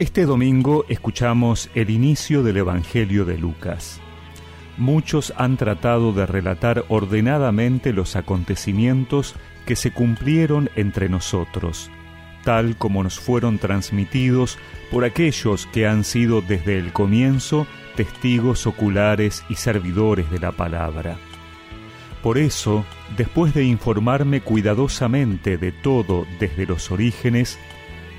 Este domingo escuchamos el inicio del Evangelio de Lucas. Muchos han tratado de relatar ordenadamente los acontecimientos que se cumplieron entre nosotros, tal como nos fueron transmitidos por aquellos que han sido desde el comienzo testigos oculares y servidores de la palabra. Por eso, después de informarme cuidadosamente de todo desde los orígenes,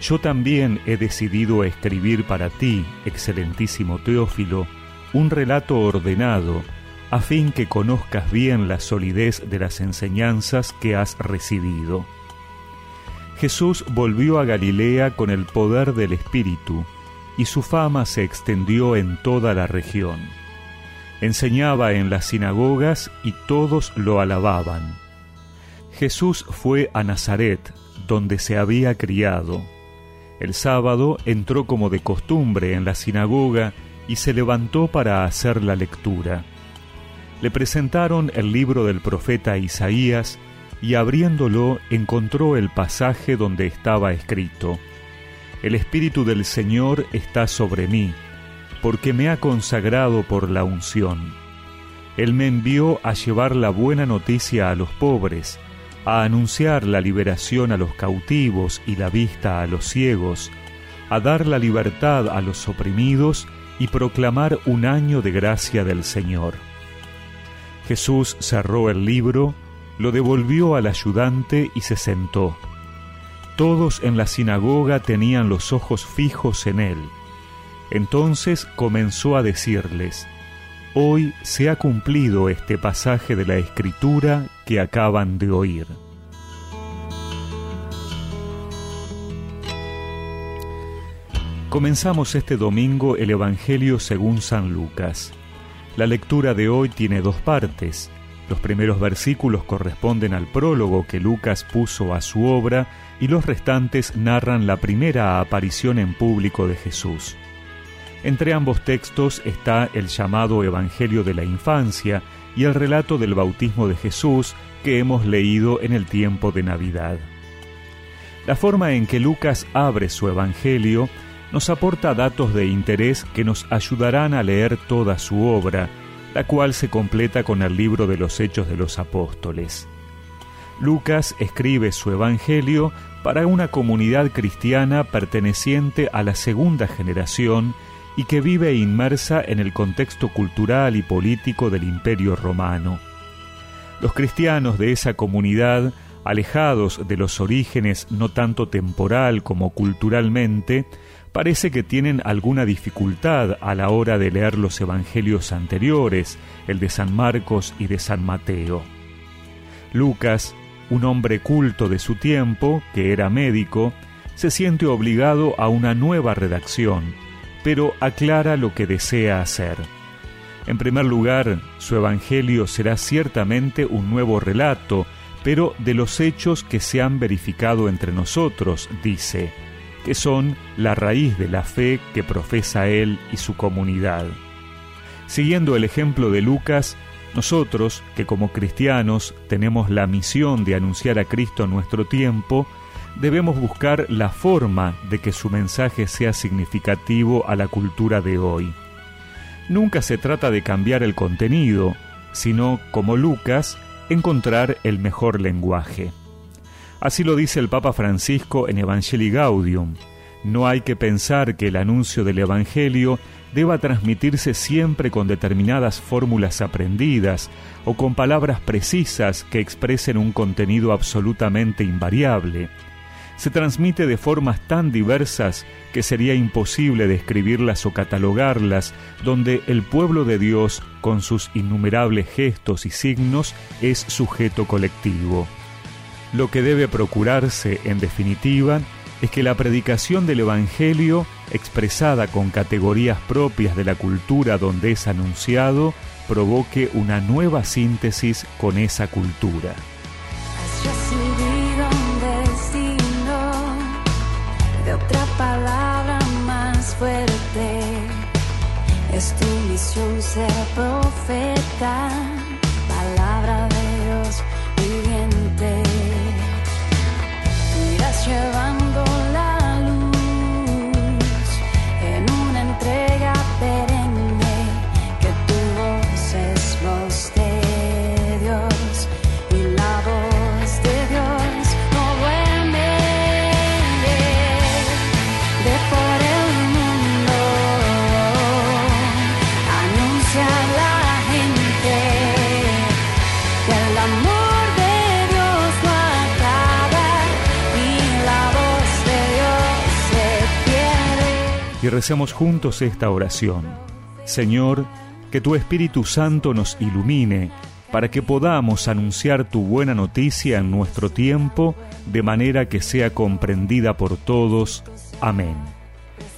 yo también he decidido escribir para ti, excelentísimo Teófilo, un relato ordenado, a fin que conozcas bien la solidez de las enseñanzas que has recibido. Jesús volvió a Galilea con el poder del Espíritu, y su fama se extendió en toda la región. Enseñaba en las sinagogas y todos lo alababan. Jesús fue a Nazaret, donde se había criado el sábado entró como de costumbre en la sinagoga y se levantó para hacer la lectura. Le presentaron el libro del profeta Isaías y abriéndolo encontró el pasaje donde estaba escrito, El Espíritu del Señor está sobre mí, porque me ha consagrado por la unción. Él me envió a llevar la buena noticia a los pobres, a anunciar la liberación a los cautivos y la vista a los ciegos, a dar la libertad a los oprimidos y proclamar un año de gracia del Señor. Jesús cerró el libro, lo devolvió al ayudante y se sentó. Todos en la sinagoga tenían los ojos fijos en él. Entonces comenzó a decirles, Hoy se ha cumplido este pasaje de la Escritura que acaban de oír. Comenzamos este domingo el Evangelio según San Lucas. La lectura de hoy tiene dos partes. Los primeros versículos corresponden al prólogo que Lucas puso a su obra y los restantes narran la primera aparición en público de Jesús. Entre ambos textos está el llamado Evangelio de la Infancia y el relato del bautismo de Jesús que hemos leído en el tiempo de Navidad. La forma en que Lucas abre su Evangelio nos aporta datos de interés que nos ayudarán a leer toda su obra, la cual se completa con el libro de los Hechos de los Apóstoles. Lucas escribe su Evangelio para una comunidad cristiana perteneciente a la segunda generación y que vive inmersa en el contexto cultural y político del Imperio romano. Los cristianos de esa comunidad, alejados de los orígenes no tanto temporal como culturalmente, parece que tienen alguna dificultad a la hora de leer los evangelios anteriores, el de San Marcos y de San Mateo. Lucas, un hombre culto de su tiempo, que era médico, se siente obligado a una nueva redacción, pero aclara lo que desea hacer. En primer lugar, su Evangelio será ciertamente un nuevo relato, pero de los hechos que se han verificado entre nosotros, dice, que son la raíz de la fe que profesa él y su comunidad. Siguiendo el ejemplo de Lucas, nosotros, que como cristianos tenemos la misión de anunciar a Cristo en nuestro tiempo, debemos buscar la forma de que su mensaje sea significativo a la cultura de hoy. Nunca se trata de cambiar el contenido, sino, como Lucas, encontrar el mejor lenguaje. Así lo dice el Papa Francisco en Evangelii Gaudium. No hay que pensar que el anuncio del Evangelio deba transmitirse siempre con determinadas fórmulas aprendidas o con palabras precisas que expresen un contenido absolutamente invariable se transmite de formas tan diversas que sería imposible describirlas o catalogarlas, donde el pueblo de Dios, con sus innumerables gestos y signos, es sujeto colectivo. Lo que debe procurarse, en definitiva, es que la predicación del Evangelio, expresada con categorías propias de la cultura donde es anunciado, provoque una nueva síntesis con esa cultura. Es tu misión ser profeta, y recemos juntos esta oración. Señor, que tu Espíritu Santo nos ilumine para que podamos anunciar tu buena noticia en nuestro tiempo de manera que sea comprendida por todos. Amén.